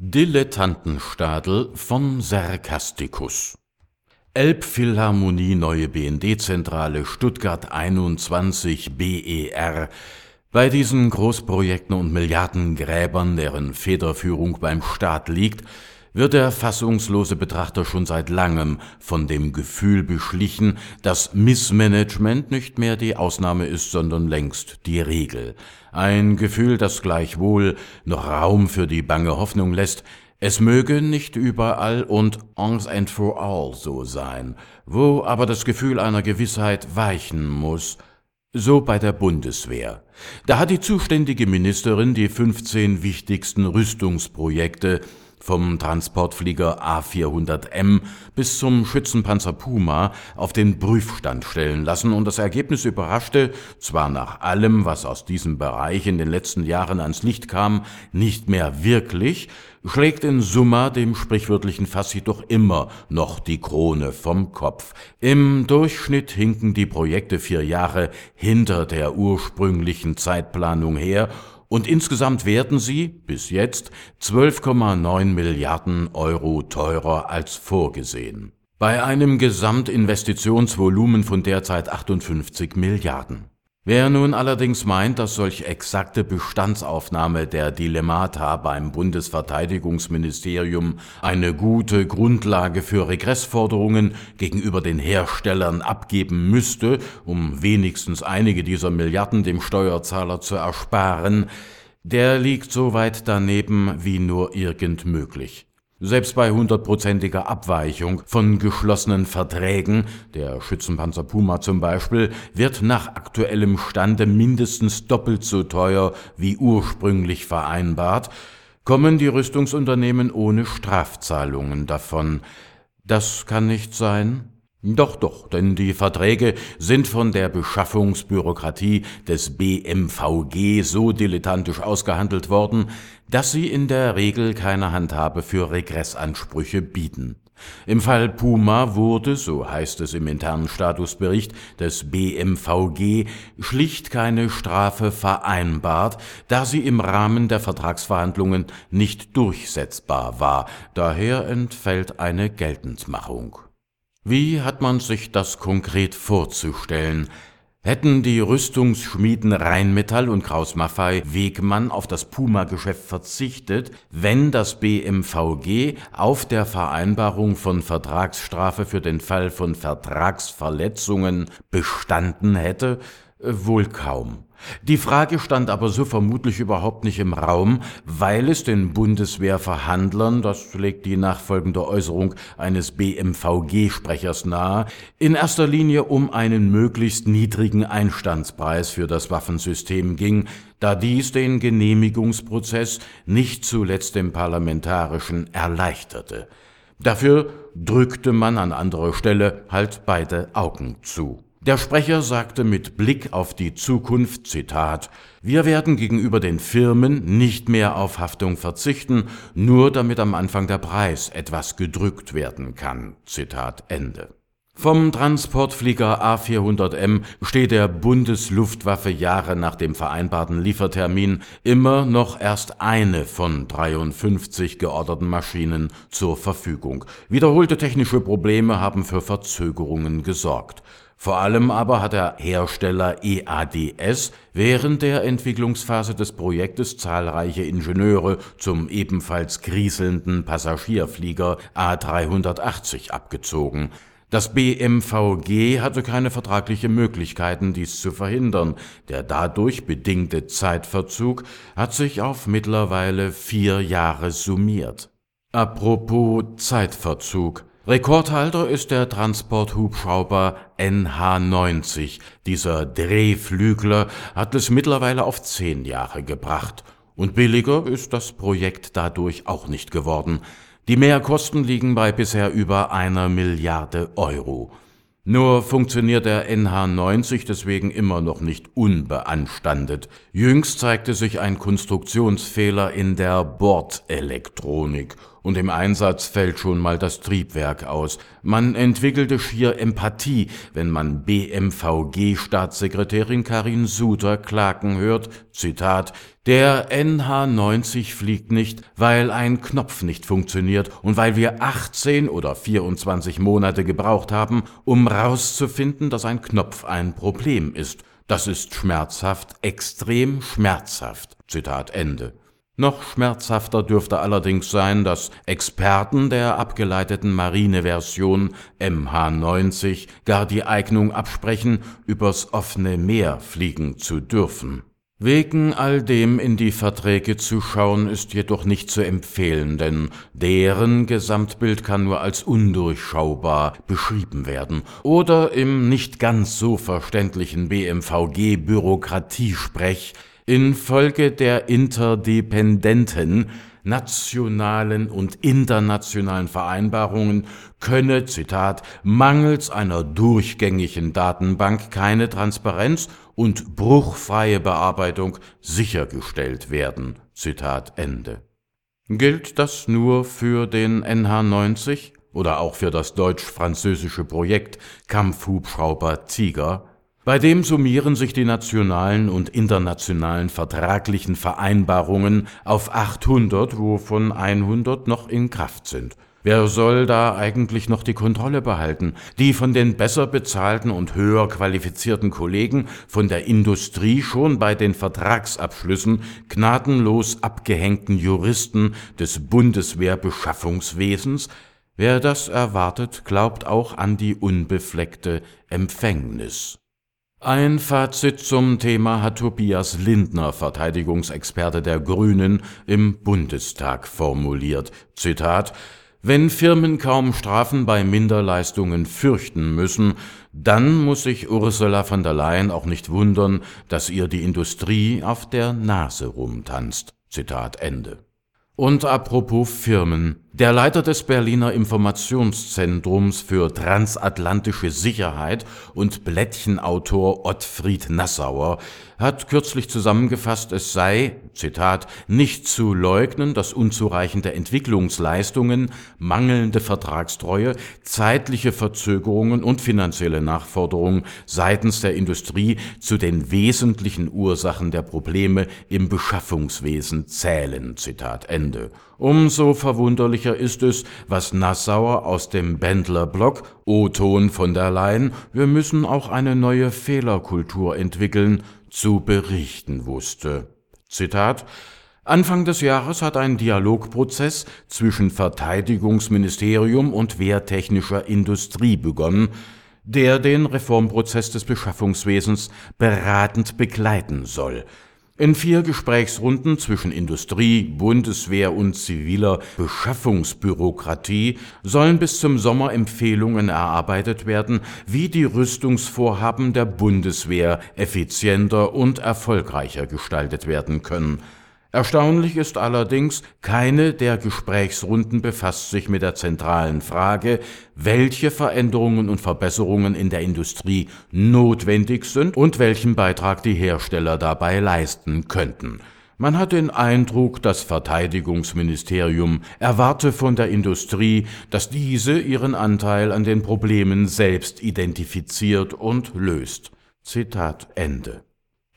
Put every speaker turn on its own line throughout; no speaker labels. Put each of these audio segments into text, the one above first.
Dilettantenstadel von Sarkasticus. Elbphilharmonie Neue BND-Zentrale Stuttgart 21 BER Bei diesen Großprojekten und Milliardengräbern, deren Federführung beim Staat liegt, wird der fassungslose Betrachter schon seit langem von dem Gefühl beschlichen, dass Missmanagement nicht mehr die Ausnahme ist, sondern längst die Regel. Ein Gefühl, das gleichwohl noch Raum für die bange Hoffnung lässt, es möge nicht überall und once and for all so sein, wo aber das Gefühl einer Gewissheit weichen muss, so bei der Bundeswehr. Da hat die zuständige Ministerin die 15 wichtigsten Rüstungsprojekte vom Transportflieger A400M bis zum Schützenpanzer Puma auf den Prüfstand stellen lassen und das Ergebnis überraschte, zwar nach allem, was aus diesem Bereich in den letzten Jahren ans Licht kam, nicht mehr wirklich, schlägt in Summa dem sprichwörtlichen Fass jedoch immer noch die Krone vom Kopf. Im Durchschnitt hinken die Projekte vier Jahre hinter der ursprünglichen Zeitplanung her und insgesamt werden sie bis jetzt 12,9 Milliarden Euro teurer als vorgesehen. Bei einem Gesamtinvestitionsvolumen von derzeit 58 Milliarden. Wer nun allerdings meint, dass solch exakte Bestandsaufnahme der Dilemmata beim Bundesverteidigungsministerium eine gute Grundlage für Regressforderungen gegenüber den Herstellern abgeben müsste, um wenigstens einige dieser Milliarden dem Steuerzahler zu ersparen, der liegt so weit daneben wie nur irgend möglich. Selbst bei hundertprozentiger Abweichung von geschlossenen Verträgen, der Schützenpanzer Puma zum Beispiel, wird nach aktuellem Stande mindestens doppelt so teuer wie ursprünglich vereinbart, kommen die Rüstungsunternehmen ohne Strafzahlungen davon. Das kann nicht sein? Doch, doch, denn die Verträge sind von der Beschaffungsbürokratie des BMVG so dilettantisch ausgehandelt worden, dass sie in der Regel keine Handhabe für Regressansprüche bieten. Im Fall Puma wurde, so heißt es im internen Statusbericht des BMVG, schlicht keine Strafe vereinbart, da sie im Rahmen der Vertragsverhandlungen nicht durchsetzbar war, daher entfällt eine Geltendmachung. Wie hat man sich das konkret vorzustellen? Hätten die Rüstungsschmieden Rheinmetall und Kraus Maffei Wegmann auf das Puma-Geschäft verzichtet, wenn das BMVG auf der Vereinbarung von Vertragsstrafe für den Fall von Vertragsverletzungen bestanden hätte? Wohl kaum. Die Frage stand aber so vermutlich überhaupt nicht im Raum, weil es den Bundeswehrverhandlern, das legt die nachfolgende Äußerung eines BMVG-Sprechers nahe, in erster Linie um einen möglichst niedrigen Einstandspreis für das Waffensystem ging, da dies den Genehmigungsprozess nicht zuletzt dem parlamentarischen erleichterte. Dafür drückte man an anderer Stelle halt beide Augen zu. Der Sprecher sagte mit Blick auf die Zukunft, Zitat, wir werden gegenüber den Firmen nicht mehr auf Haftung verzichten, nur damit am Anfang der Preis etwas gedrückt werden kann. Zitat Ende. Vom Transportflieger A400M steht der Bundesluftwaffe Jahre nach dem vereinbarten Liefertermin immer noch erst eine von 53 georderten Maschinen zur Verfügung. Wiederholte technische Probleme haben für Verzögerungen gesorgt. Vor allem aber hat der Hersteller EADS während der Entwicklungsphase des Projektes zahlreiche Ingenieure zum ebenfalls kriselnden Passagierflieger A380 abgezogen. Das BMVG hatte keine vertragliche Möglichkeiten, dies zu verhindern. Der dadurch bedingte Zeitverzug hat sich auf mittlerweile vier Jahre summiert. Apropos Zeitverzug. Rekordhalter ist der Transporthubschrauber NH90. Dieser Drehflügler hat es mittlerweile auf zehn Jahre gebracht. Und billiger ist das Projekt dadurch auch nicht geworden. Die Mehrkosten liegen bei bisher über einer Milliarde Euro. Nur funktioniert der NH90 deswegen immer noch nicht unbeanstandet. Jüngst zeigte sich ein Konstruktionsfehler in der Bordelektronik und im Einsatz fällt schon mal das Triebwerk aus. Man entwickelte schier Empathie, wenn man BMVG-Staatssekretärin Karin Suter klagen hört, Zitat, Der NH90 fliegt nicht, weil ein Knopf nicht funktioniert und weil wir 18 oder 24 Monate gebraucht haben, um rauszufinden, dass ein Knopf ein Problem ist. Das ist schmerzhaft, extrem schmerzhaft. Zitat Ende. Noch schmerzhafter dürfte allerdings sein, dass Experten der abgeleiteten Marineversion MH90 gar die Eignung absprechen, übers offene Meer fliegen zu dürfen. Wegen all dem in die Verträge zu schauen, ist jedoch nicht zu empfehlen, denn deren Gesamtbild kann nur als undurchschaubar beschrieben werden oder im nicht ganz so verständlichen BMVG-Bürokratiesprech infolge der interdependenten nationalen und internationalen Vereinbarungen könne, Zitat, mangels einer durchgängigen Datenbank keine Transparenz und bruchfreie Bearbeitung sichergestellt werden. Zitat Ende. Gilt das nur für den NH90 oder auch für das deutsch-französische Projekt Kampfhubschrauber Tiger? Bei dem summieren sich die nationalen und internationalen vertraglichen Vereinbarungen auf 800, wovon 100 noch in Kraft sind. Wer soll da eigentlich noch die Kontrolle behalten? Die von den besser bezahlten und höher qualifizierten Kollegen von der Industrie schon bei den Vertragsabschlüssen gnadenlos abgehängten Juristen des Bundeswehrbeschaffungswesens? Wer das erwartet, glaubt auch an die unbefleckte Empfängnis. Ein Fazit zum Thema hat Tobias Lindner, Verteidigungsexperte der Grünen, im Bundestag formuliert. Zitat Wenn Firmen kaum Strafen bei Minderleistungen fürchten müssen, dann muss sich Ursula von der Leyen auch nicht wundern, dass ihr die Industrie auf der Nase rumtanzt. Zitat Ende. Und apropos Firmen. Der Leiter des Berliner Informationszentrums für transatlantische Sicherheit und Blättchenautor Ottfried Nassauer hat kürzlich zusammengefasst, es sei, Zitat, nicht zu leugnen, dass unzureichende Entwicklungsleistungen, mangelnde Vertragstreue, zeitliche Verzögerungen und finanzielle Nachforderungen seitens der Industrie zu den wesentlichen Ursachen der Probleme im Beschaffungswesen zählen. Zitat Ende. Umso verwunderlicher ist es, was Nassauer aus dem Bändler-Blog O-Ton von der Leyen, wir müssen auch eine neue Fehlerkultur entwickeln, zu berichten wusste. Zitat Anfang des Jahres hat ein Dialogprozess zwischen Verteidigungsministerium und wehrtechnischer Industrie begonnen, der den Reformprozess des Beschaffungswesens beratend begleiten soll. In vier Gesprächsrunden zwischen Industrie, Bundeswehr und ziviler Beschaffungsbürokratie sollen bis zum Sommer Empfehlungen erarbeitet werden, wie die Rüstungsvorhaben der Bundeswehr effizienter und erfolgreicher gestaltet werden können. Erstaunlich ist allerdings, keine der Gesprächsrunden befasst sich mit der zentralen Frage, welche Veränderungen und Verbesserungen in der Industrie notwendig sind und welchen Beitrag die Hersteller dabei leisten könnten. Man hat den Eindruck, das Verteidigungsministerium erwarte von der Industrie, dass diese ihren Anteil an den Problemen selbst identifiziert und löst. Zitat Ende.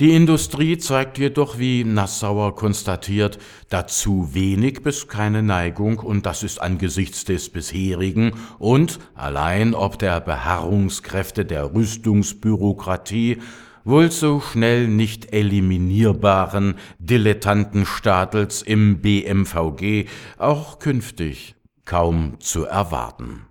Die Industrie zeigt jedoch, wie Nassauer konstatiert, dazu wenig bis keine Neigung, und das ist angesichts des bisherigen und allein ob der Beharrungskräfte der Rüstungsbürokratie wohl so schnell nicht eliminierbaren Dilettantenstadels im BMVG auch künftig kaum zu erwarten.